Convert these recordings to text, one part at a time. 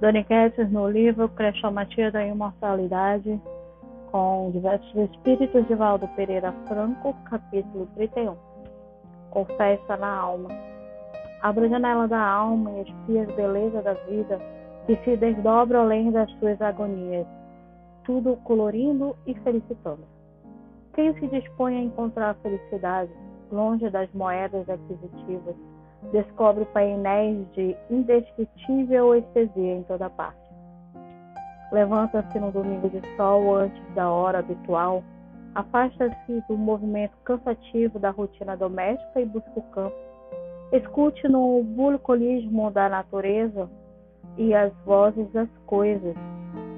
Doniquetes, no livro Crestomatia da Imortalidade, com diversos espíritos de Valdo Pereira Franco, capítulo 31. Confessa na alma. Abra a janela da alma e espia a beleza da vida que se desdobra além das suas agonias, tudo colorindo e felicitando. Quem se dispõe a encontrar a felicidade longe das moedas aquisitivas, descobre painéis de indescritível estesia em toda parte. Levanta-se no domingo de sol antes da hora habitual, afasta-se do movimento cansativo da rotina doméstica e busca o campo. Escute no bucolismo da natureza e as vozes das coisas,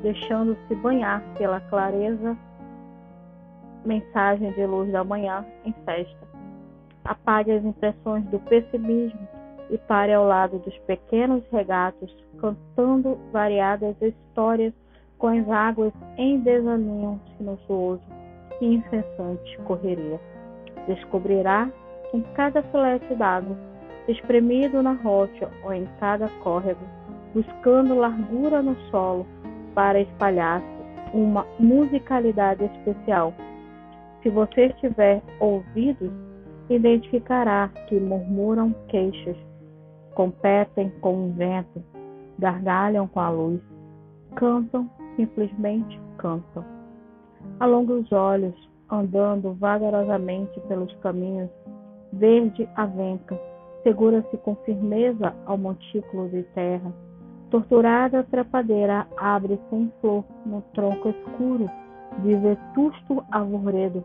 deixando-se banhar pela clareza mensagem de luz da manhã em festa apague as impressões do pessimismo e pare ao lado dos pequenos regatos, cantando variadas histórias com as águas em desalinho sinuoso e incessante correria. Descobrirá em cada filete d'água, espremido na rocha ou em cada córrego, buscando largura no solo para espalhar-se uma musicalidade especial. Se você tiver ouvidos identificará que murmuram queixas, competem com o vento, gargalham com a luz, cantam, simplesmente cantam. Alonga os olhos, andando vagarosamente pelos caminhos, verde avenca, segura-se com firmeza ao montículo de terra. Torturada trepadeira abre sem flor no tronco escuro de vetusto arvoredo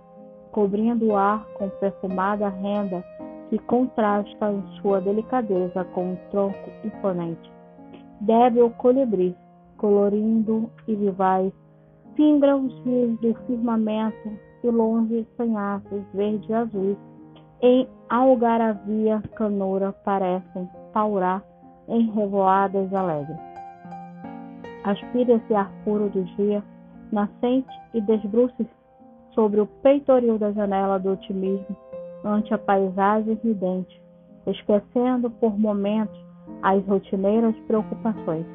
cobrindo o ar com perfumada renda que contrasta em sua delicadeza com um tronco imponente. Débil colibri, colorindo e vivaz, fingra os rios do firmamento e longe sanhaços verde e azuis, em algaravia canoura parecem paurar em revoadas alegres. Aspira esse ar puro do dia, nascente e desbruce sobre o peitoril da janela do otimismo ante a paisagem ridente, esquecendo por momentos as rotineiras preocupações.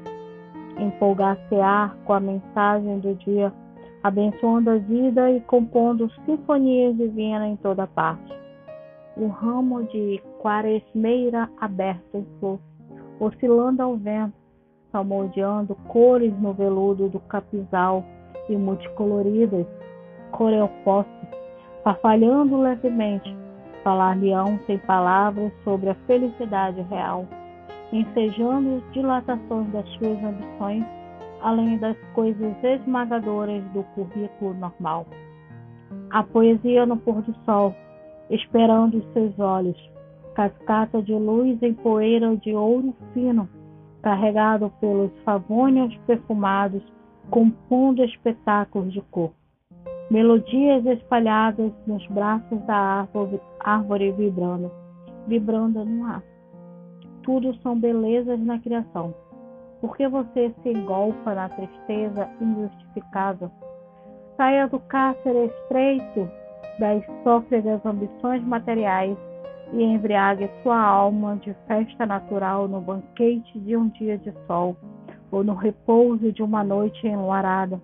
Empolgar-se-á com a mensagem do dia, abençoando a vida e compondo sinfonias divinas em toda parte. O ramo de quaresmeira aberto em flor, oscilando ao vento, salmodiando cores no veludo do capizal e multicoloridas, coreoposto, farfalhando levemente, falar-lhe-ão sem palavras sobre a felicidade real, ensejando dilatações das suas ambições, além das coisas esmagadoras do currículo normal. A poesia no pôr do sol, esperando os seus olhos, cascata de luz em poeira de ouro fino, carregado pelos favônios perfumados, compondo espetáculos de cor melodias espalhadas nos braços da árvore, árvore vibrando, vibrando no ar. Tudo são belezas na criação. Por que você se engolfa na tristeza injustificável? Saia do cárcere estreito das sófregas ambições materiais e embriague sua alma de festa natural no banquete de um dia de sol ou no repouso de uma noite enluarada,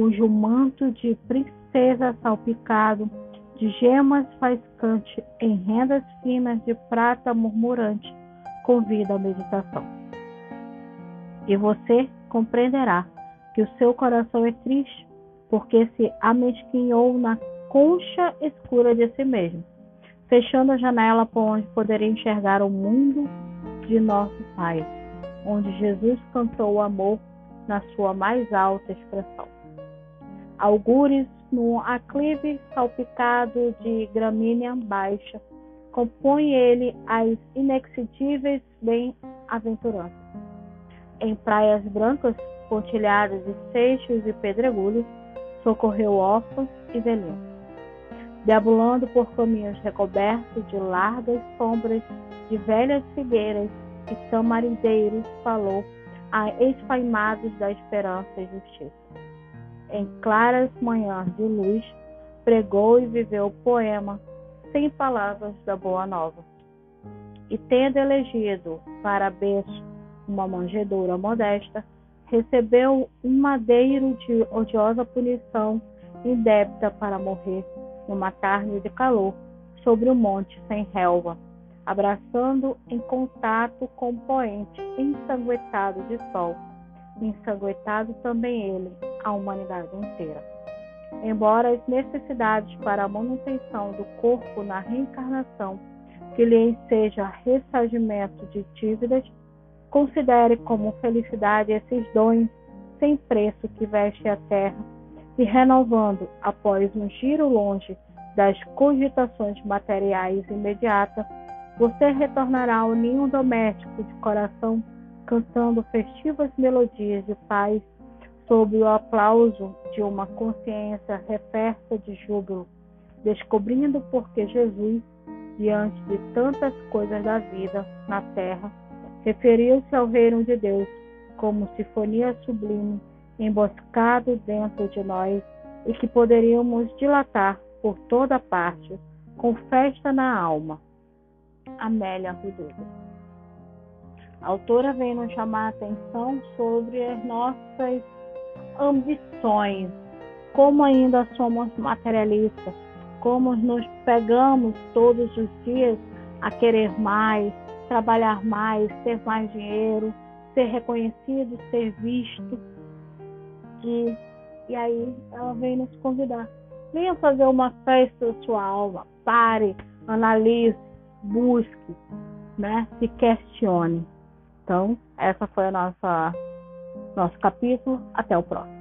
cujo manto de princesa salpicado de gemas faiscante em rendas finas de prata murmurante, convida à meditação. E você compreenderá que o seu coração é triste, porque se amesquinhou na concha escura de si mesmo, fechando a janela por onde poderia enxergar o mundo de nosso Pai, onde Jesus cantou o amor na sua mais alta expressão. Algures no aclive salpicado de gramínea baixa, compõe ele as inexcedíveis bem-aventuranças. Em praias brancas, pontilhadas de seixos e pedregulhos, socorreu órfãos e velhinhos. Deambulando por caminhos recobertos de largas sombras de velhas figueiras e tamarindeiros, falou a esfaimados da esperança e justiça em claras manhãs de luz, pregou e viveu o poema sem palavras da Boa Nova. E tendo elegido para berço uma manjedoura modesta, recebeu um madeiro de odiosa punição indébita para morrer numa tarde de calor sobre o monte sem relva, abraçando em contato com o poente ensanguentado de sol, ensanguentado também ele, a humanidade inteira. Embora as necessidades para a manutenção do corpo na reencarnação que lhe seja ressarcimento de dívidas, considere como felicidade esses dons sem preço que veste a terra e renovando, após um giro longe das cogitações materiais imediatas, você retornará ao ninho doméstico de coração, cantando festivas melodias de paz, sob o aplauso de uma consciência referta de júbilo, descobrindo porque Jesus, diante de tantas coisas da vida na terra, referiu-se ao reino de Deus como sinfonia sublime emboscado dentro de nós e que poderíamos dilatar por toda parte, com festa na alma. Amélia Rodrigues. A autora vem nos chamar a atenção sobre as nossas ambições, como ainda somos materialistas, como nos pegamos todos os dias a querer mais, trabalhar mais, ter mais dinheiro, ser reconhecido, ser visto. E, e aí ela vem nos convidar Venha fazer uma festa da sua alma. Pare, analise, busque, né? se questione. Então, essa foi a nossa nosso capítulo. Até o próximo.